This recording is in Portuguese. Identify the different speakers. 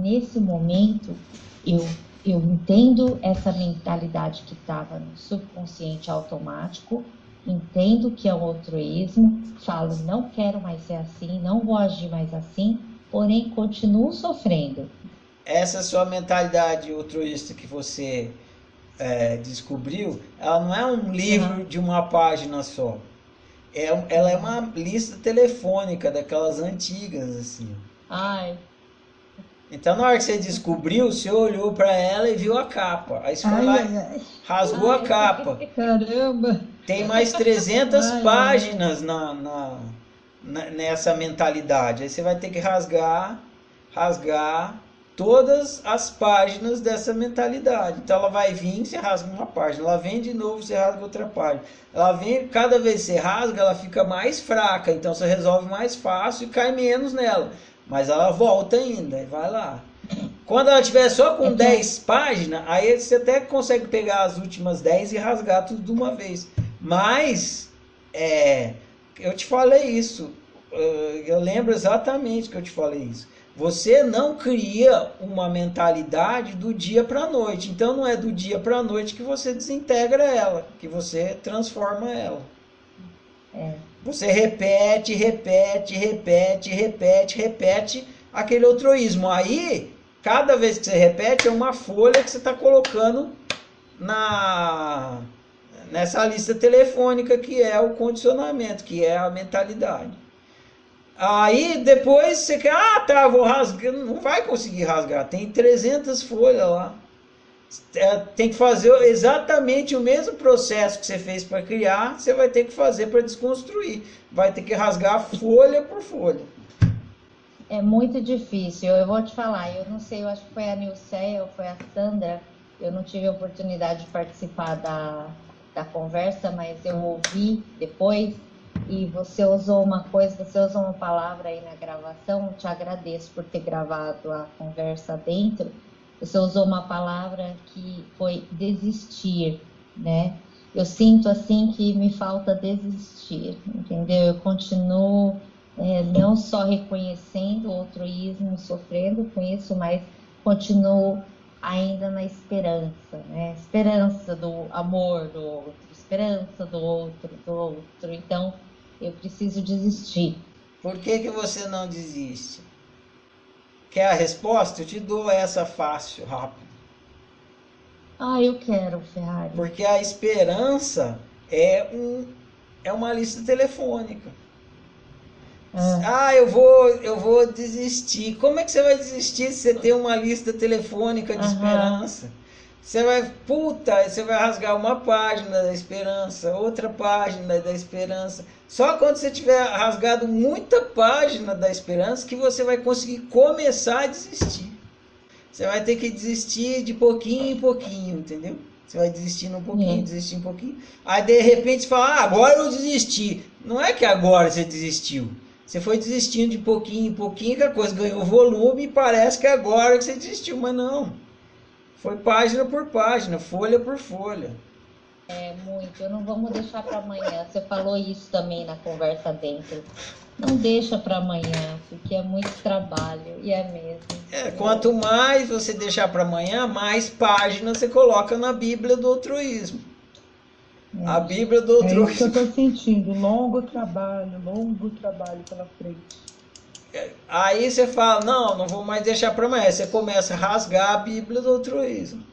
Speaker 1: nesse momento eu eu entendo essa mentalidade que estava no subconsciente automático, entendo que é um altruísmo, falo não quero mais ser assim, não vou agir mais assim, porém continuo sofrendo.
Speaker 2: Essa sua mentalidade altruísta que você é, descobriu, ela não é um livro uhum. de uma página só. É, ela é uma lista telefônica daquelas antigas, assim.
Speaker 1: Ai,
Speaker 2: então, na hora que você descobriu, você olhou para ela e viu a capa. Aí você foi lá, ai, rasgou ai, a capa.
Speaker 1: Caramba!
Speaker 2: Tem mais 300 ai, páginas na, na, na, nessa mentalidade. Aí você vai ter que rasgar, rasgar todas as páginas dessa mentalidade. Então, ela vai vir, você rasga uma página. Ela vem de novo, você rasga outra página. Ela vem, cada vez que você rasga, ela fica mais fraca. Então, você resolve mais fácil e cai menos nela. Mas ela volta ainda, vai lá. Quando ela tiver só com 10 páginas, aí você até consegue pegar as últimas 10 e rasgar tudo de uma vez. Mas, é, eu te falei isso. Eu lembro exatamente que eu te falei isso. Você não cria uma mentalidade do dia para a noite. Então não é do dia para a noite que você desintegra ela, que você transforma ela.
Speaker 1: É.
Speaker 2: Você repete, repete, repete, repete, repete aquele altruísmo. Aí, cada vez que você repete, é uma folha que você está colocando na nessa lista telefônica que é o condicionamento, que é a mentalidade. Aí depois você quer, ah tá, vou rasgar, não vai conseguir rasgar, tem 300 folhas lá. É, tem que fazer exatamente o mesmo processo que você fez para criar, você vai ter que fazer para desconstruir. Vai ter que rasgar folha por folha.
Speaker 1: É muito difícil. Eu vou te falar, eu não sei, eu acho que foi a Nilceia ou foi a Sandra, eu não tive a oportunidade de participar da, da conversa, mas eu ouvi depois e você usou uma coisa, você usou uma palavra aí na gravação, te agradeço por ter gravado a conversa dentro você usou uma palavra que foi desistir, né? Eu sinto assim que me falta desistir, entendeu? Eu continuo é, não só reconhecendo o altruísmo, sofrendo com isso, mas continuo ainda na esperança, né? Esperança do amor do outro, esperança do outro, do outro. Então, eu preciso desistir.
Speaker 2: Por que, que você não desiste? Quer a resposta? Eu te dou essa fácil, rápido.
Speaker 1: Ah, eu quero, Ferrari.
Speaker 2: Porque a esperança é, um, é uma lista telefônica. Ah. ah, eu vou, eu vou desistir. Como é que você vai desistir se você tem uma lista telefônica de esperança? Você vai, puta, você vai rasgar uma página da esperança, outra página da esperança. Só quando você tiver rasgado muita página da esperança que você vai conseguir começar a desistir. Você vai ter que desistir de pouquinho em pouquinho, entendeu? Você vai desistindo um pouquinho, uhum. desistindo um pouquinho. Aí de repente você fala, ah, agora eu desisti. Não é que agora você desistiu. Você foi desistindo de pouquinho em pouquinho, que a coisa ganhou volume e parece que é agora que você desistiu, mas não. Foi página por página, folha por folha.
Speaker 1: É muito. Eu não vamos deixar para amanhã. Você falou isso também na conversa dentro. Não deixa para amanhã, porque é muito trabalho e é mesmo.
Speaker 2: É, quanto mais você deixar para amanhã, mais páginas você coloca na Bíblia do altruísmo. É. A Bíblia do altruísmo. É
Speaker 3: isso que eu estou sentindo. Longo trabalho, longo trabalho pela frente.
Speaker 2: Aí você fala, não, não vou mais deixar para amanhã. Você começa a rasgar a Bíblia do altruísmo.